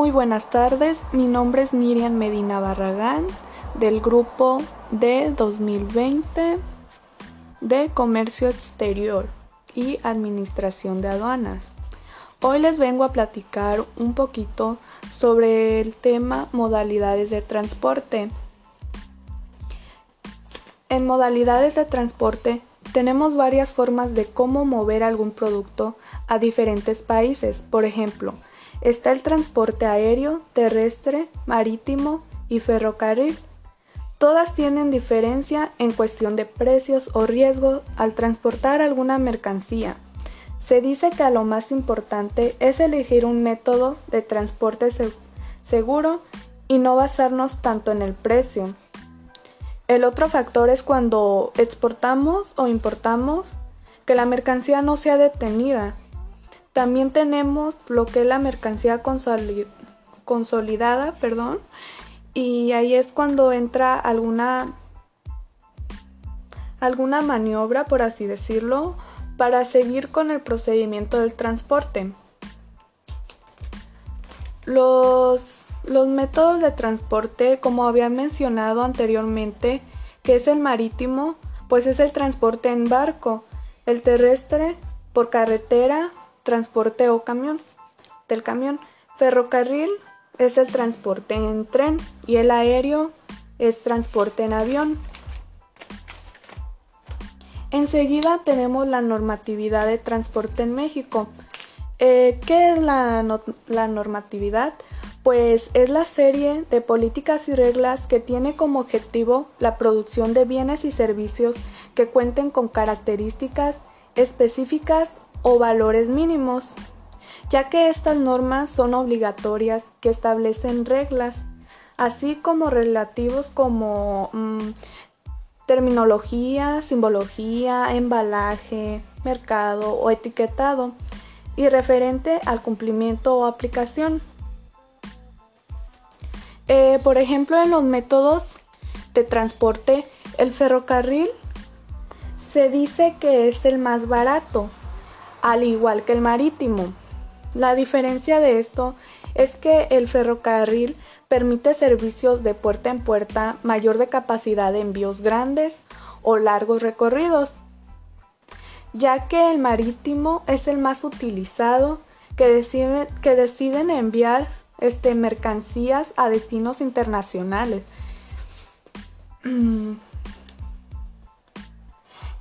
Muy buenas tardes, mi nombre es Miriam Medina Barragán del grupo de 2020 de Comercio Exterior y Administración de Aduanas. Hoy les vengo a platicar un poquito sobre el tema modalidades de transporte. En modalidades de transporte tenemos varias formas de cómo mover algún producto a diferentes países. Por ejemplo, Está el transporte aéreo, terrestre, marítimo y ferrocarril. Todas tienen diferencia en cuestión de precios o riesgo al transportar alguna mercancía. Se dice que lo más importante es elegir un método de transporte seguro y no basarnos tanto en el precio. El otro factor es cuando exportamos o importamos que la mercancía no sea detenida, también tenemos lo que es la mercancía consolidada, perdón, y ahí es cuando entra alguna alguna maniobra, por así decirlo, para seguir con el procedimiento del transporte. Los, los métodos de transporte, como había mencionado anteriormente, que es el marítimo, pues es el transporte en barco, el terrestre por carretera, transporte o camión. Del camión. Ferrocarril es el transporte en tren y el aéreo es transporte en avión. Enseguida tenemos la normatividad de transporte en México. Eh, ¿Qué es la, la normatividad? Pues es la serie de políticas y reglas que tiene como objetivo la producción de bienes y servicios que cuenten con características específicas o valores mínimos, ya que estas normas son obligatorias que establecen reglas, así como relativos como mm, terminología, simbología, embalaje, mercado o etiquetado, y referente al cumplimiento o aplicación. Eh, por ejemplo, en los métodos de transporte, el ferrocarril se dice que es el más barato, al igual que el marítimo. La diferencia de esto es que el ferrocarril permite servicios de puerta en puerta mayor de capacidad de envíos grandes o largos recorridos, ya que el marítimo es el más utilizado que, que deciden enviar este, mercancías a destinos internacionales.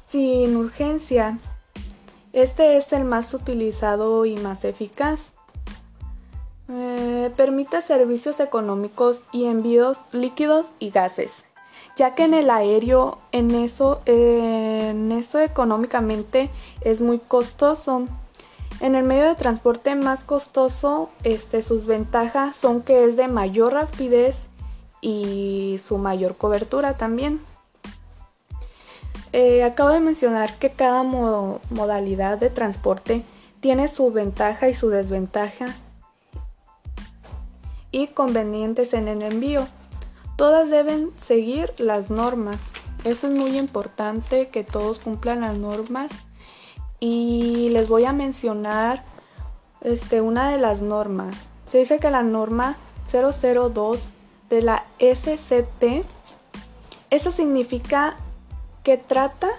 Sin urgencia, este es el más utilizado y más eficaz. Eh, permite servicios económicos y envíos líquidos y gases, ya que en el aéreo en eso, en eso económicamente es muy costoso. En el medio de transporte más costoso, este, sus ventajas son que es de mayor rapidez y su mayor cobertura también. Eh, acabo de mencionar que cada modalidad de transporte tiene su ventaja y su desventaja y convenientes en el envío. Todas deben seguir las normas. Eso es muy importante que todos cumplan las normas. Y les voy a mencionar este, una de las normas. Se dice que la norma 002 de la SCT, eso significa que trata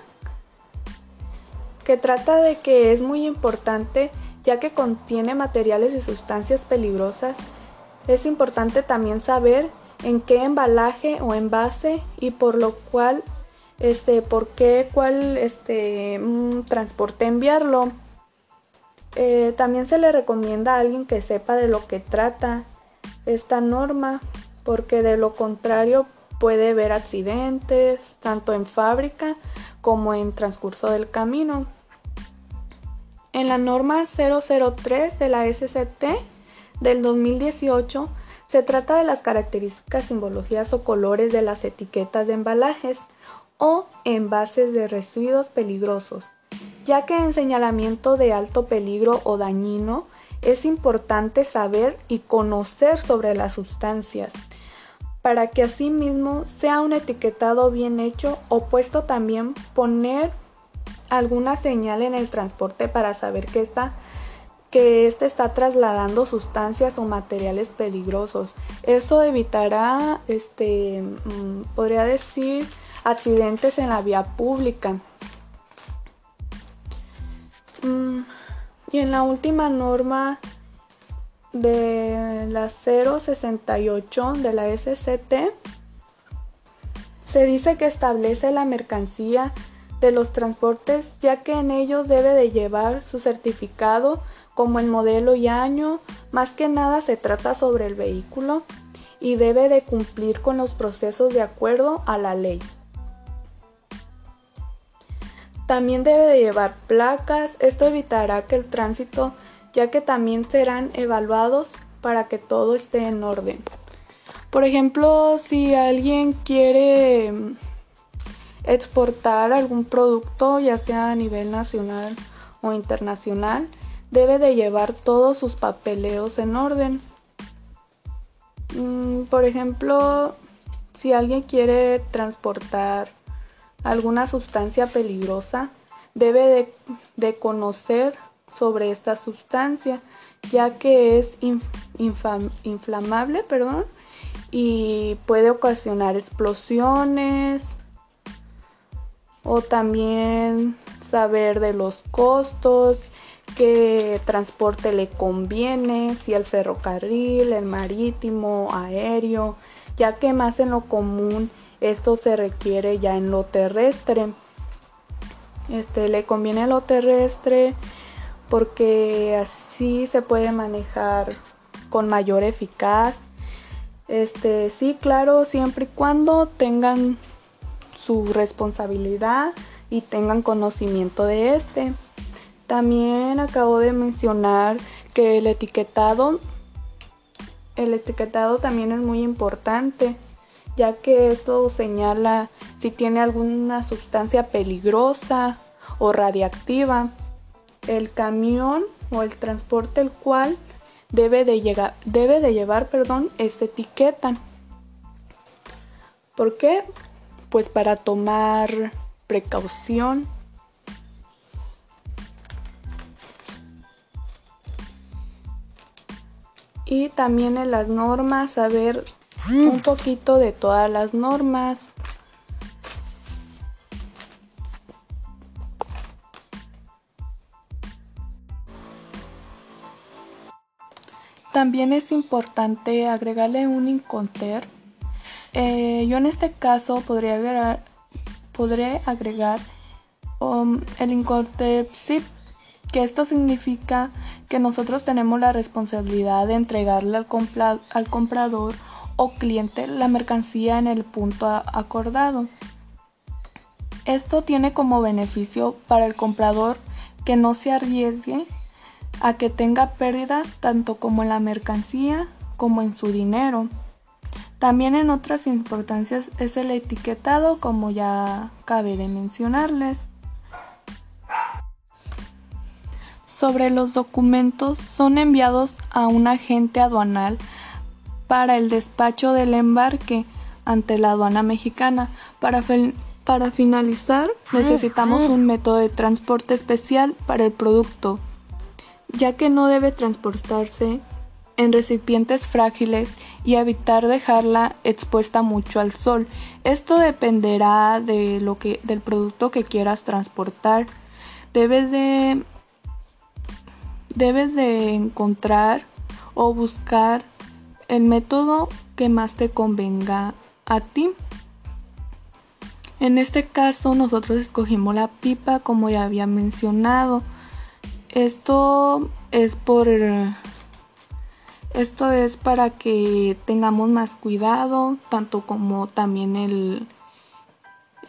que trata de que es muy importante ya que contiene materiales y sustancias peligrosas. Es importante también saber en qué embalaje o envase y por lo cual este por qué cuál este mm, transporte enviarlo. Eh, también se le recomienda a alguien que sepa de lo que trata esta norma porque de lo contrario puede haber accidentes tanto en fábrica como en transcurso del camino. En la norma 003 de la SCT del 2018 se trata de las características, simbologías o colores de las etiquetas de embalajes o envases de residuos peligrosos, ya que en señalamiento de alto peligro o dañino es importante saber y conocer sobre las sustancias para que asimismo sea un etiquetado bien hecho o puesto también poner alguna señal en el transporte para saber que esta que éste está trasladando sustancias o materiales peligrosos. Eso evitará, este, mm, podría decir, accidentes en la vía pública. Mm, y en la última norma de la 068 de la SCT, se dice que establece la mercancía de los transportes ya que en ellos debe de llevar su certificado como el modelo y año, más que nada se trata sobre el vehículo y debe de cumplir con los procesos de acuerdo a la ley. También debe de llevar placas, esto evitará que el tránsito, ya que también serán evaluados para que todo esté en orden. Por ejemplo, si alguien quiere mm, exportar algún producto, ya sea a nivel nacional o internacional, debe de llevar todos sus papeleos en orden. Mm, por ejemplo, si alguien quiere transportar alguna sustancia peligrosa, debe de, conocer sobre esta sustancia, ya que es inflamable perdón, y puede ocasionar explosiones o también saber de los costos, qué transporte le conviene, si el ferrocarril, el marítimo, aéreo, ya que más en lo común esto se requiere ya en lo terrestre. Este le conviene lo terrestre porque así se puede manejar con mayor eficaz. Este, sí, claro, siempre y cuando tengan su responsabilidad y tengan conocimiento de este. También acabo de mencionar que el etiquetado el etiquetado también es muy importante ya que esto señala si tiene alguna sustancia peligrosa o radiactiva. El camión o el transporte el cual debe de, llegar, debe de llevar perdón, esta etiqueta. ¿Por qué? Pues para tomar precaución. Y también en las normas saber un poquito de todas las normas. También es importante agregarle un inconter. Eh, yo en este caso podría agregar, podré agregar um, el inconter zip, que esto significa que nosotros tenemos la responsabilidad de entregarle al, al comprador o cliente la mercancía en el punto acordado. Esto tiene como beneficio para el comprador que no se arriesgue a que tenga pérdidas tanto como en la mercancía como en su dinero. También en otras importancias es el etiquetado como ya cabe de mencionarles. Sobre los documentos son enviados a un agente aduanal para el despacho del embarque ante la aduana mexicana. Para, para finalizar, necesitamos un método de transporte especial para el producto, ya que no debe transportarse en recipientes frágiles y evitar dejarla expuesta mucho al sol. Esto dependerá de lo que del producto que quieras transportar. Debes de debes de encontrar o buscar el método que más te convenga a ti. En este caso nosotros escogimos la pipa como ya había mencionado. Esto es por esto es para que tengamos más cuidado, tanto como también el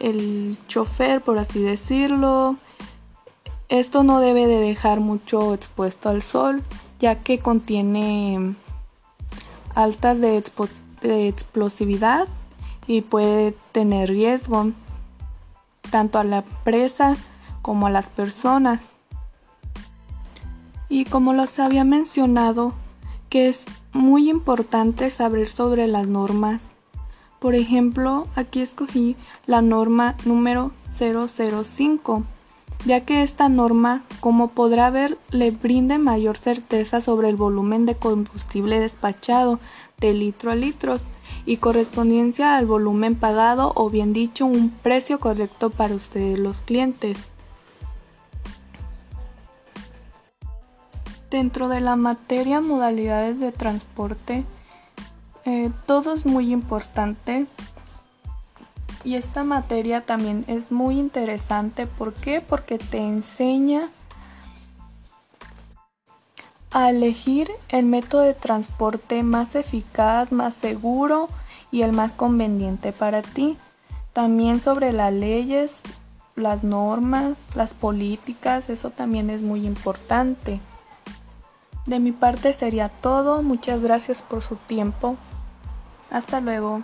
el chofer, por así decirlo. Esto no debe de dejar mucho expuesto al sol, ya que contiene altas de, explosividad y puede tener riesgo tanto a la presa como a las personas. Y como los había mencionado, que es muy importante saber sobre las normas. Por ejemplo, aquí escogí la norma número 005, ya que esta norma, como podrá ver, le brinde mayor certeza sobre el volumen de combustible despachado de litro a litro y correspondencia al volumen pagado o bien dicho un precio correcto para ustedes los clientes. Dentro de la materia modalidades de transporte, eh, todo es muy importante y esta materia también es muy interesante. ¿Por qué? Porque te enseña a elegir el método de transporte más eficaz, más seguro y el más conveniente para ti. También sobre las leyes, las normas, las políticas, eso también es muy importante. De mi parte sería todo. Muchas gracias por su tiempo. Hasta luego.